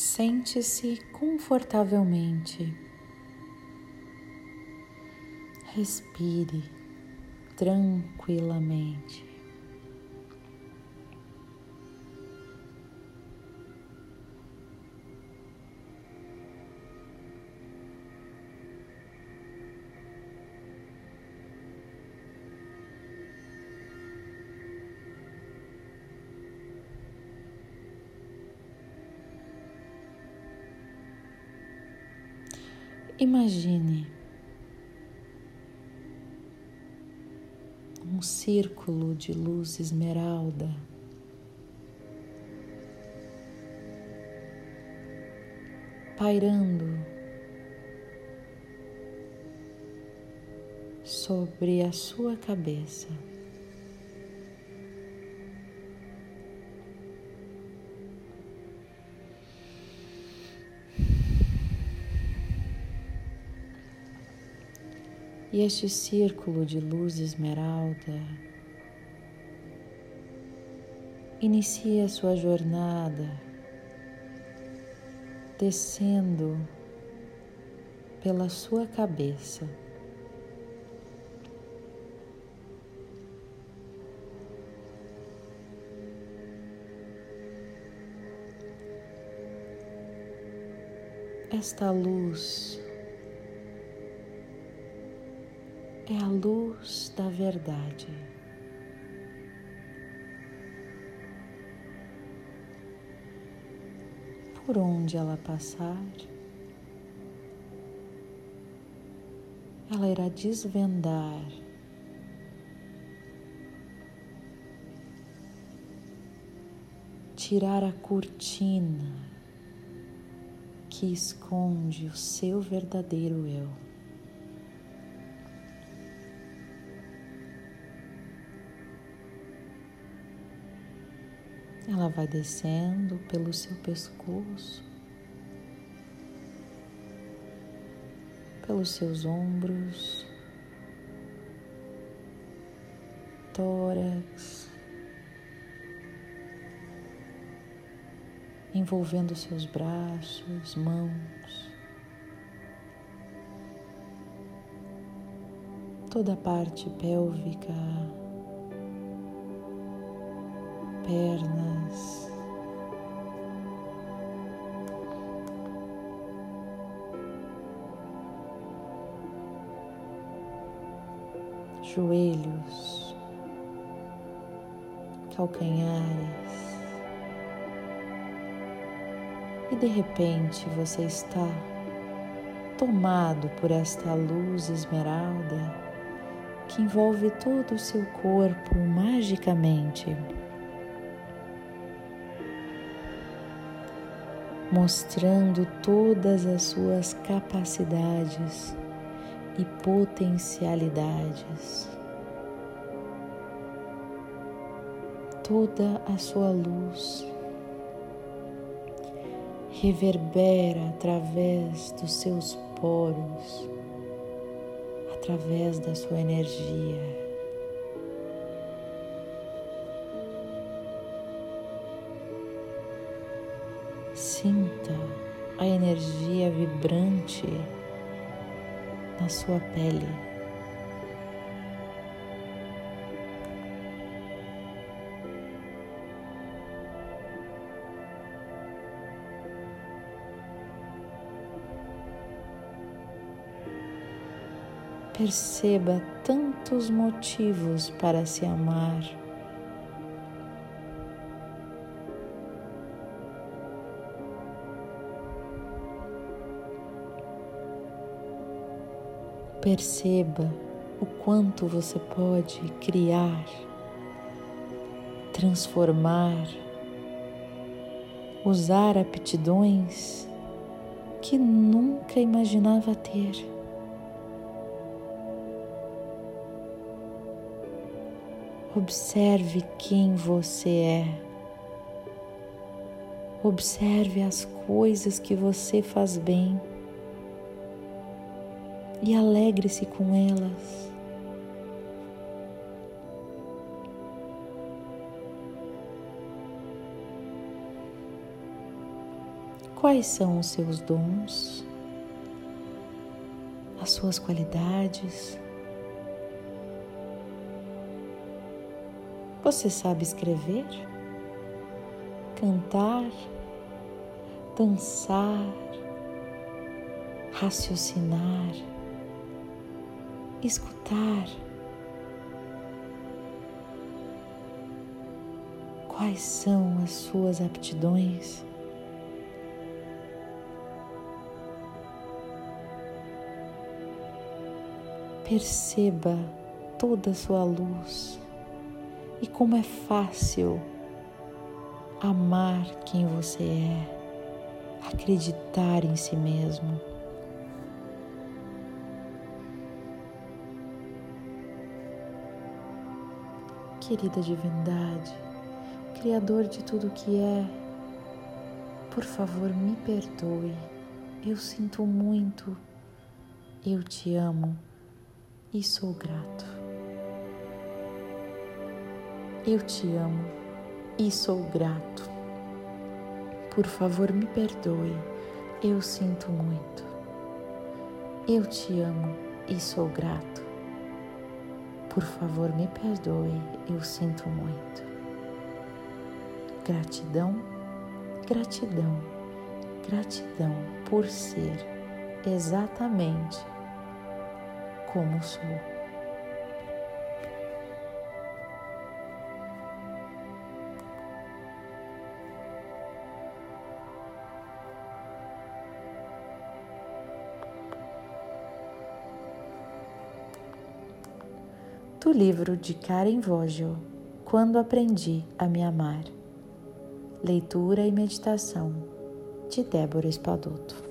Sente-se confortavelmente. Respire tranquilamente. Imagine um círculo de luz esmeralda pairando sobre a sua cabeça. E este círculo de luz esmeralda inicia sua jornada descendo pela sua cabeça. Esta luz é a luz da verdade. Por onde ela passar, ela irá desvendar tirar a cortina que esconde o seu verdadeiro eu. Ela vai descendo pelo seu pescoço, pelos seus ombros, tórax, envolvendo seus braços, mãos, toda a parte pélvica pernas. Joelhos, calcanhares, e de repente você está tomado por esta luz esmeralda que envolve todo o seu corpo magicamente. Mostrando todas as suas capacidades e potencialidades. Toda a sua luz reverbera através dos seus poros, através da sua energia. Sinta a energia vibrante na sua pele. Perceba tantos motivos para se amar. Perceba o quanto você pode criar, transformar, usar aptidões que nunca imaginava ter. Observe quem você é. Observe as coisas que você faz bem e alegre-se com elas. Quais são os seus dons, as suas qualidades? Você sabe escrever, cantar, dançar, raciocinar, escutar. Quais são as suas aptidões? Perceba toda a sua luz e como é fácil amar quem você é, acreditar em si mesmo. Querida divindade, Criador de tudo que é, por favor me perdoe. Eu sinto muito, eu te amo e sou grato. Eu te amo e sou grato. Por favor, me perdoe. Eu sinto muito. Eu te amo e sou grato. Por favor, me perdoe. Eu sinto muito. Gratidão, gratidão, gratidão por ser exatamente como sou. Do livro de Karen Vogel, Quando Aprendi a Me Amar. Leitura e meditação de Débora Espadoto.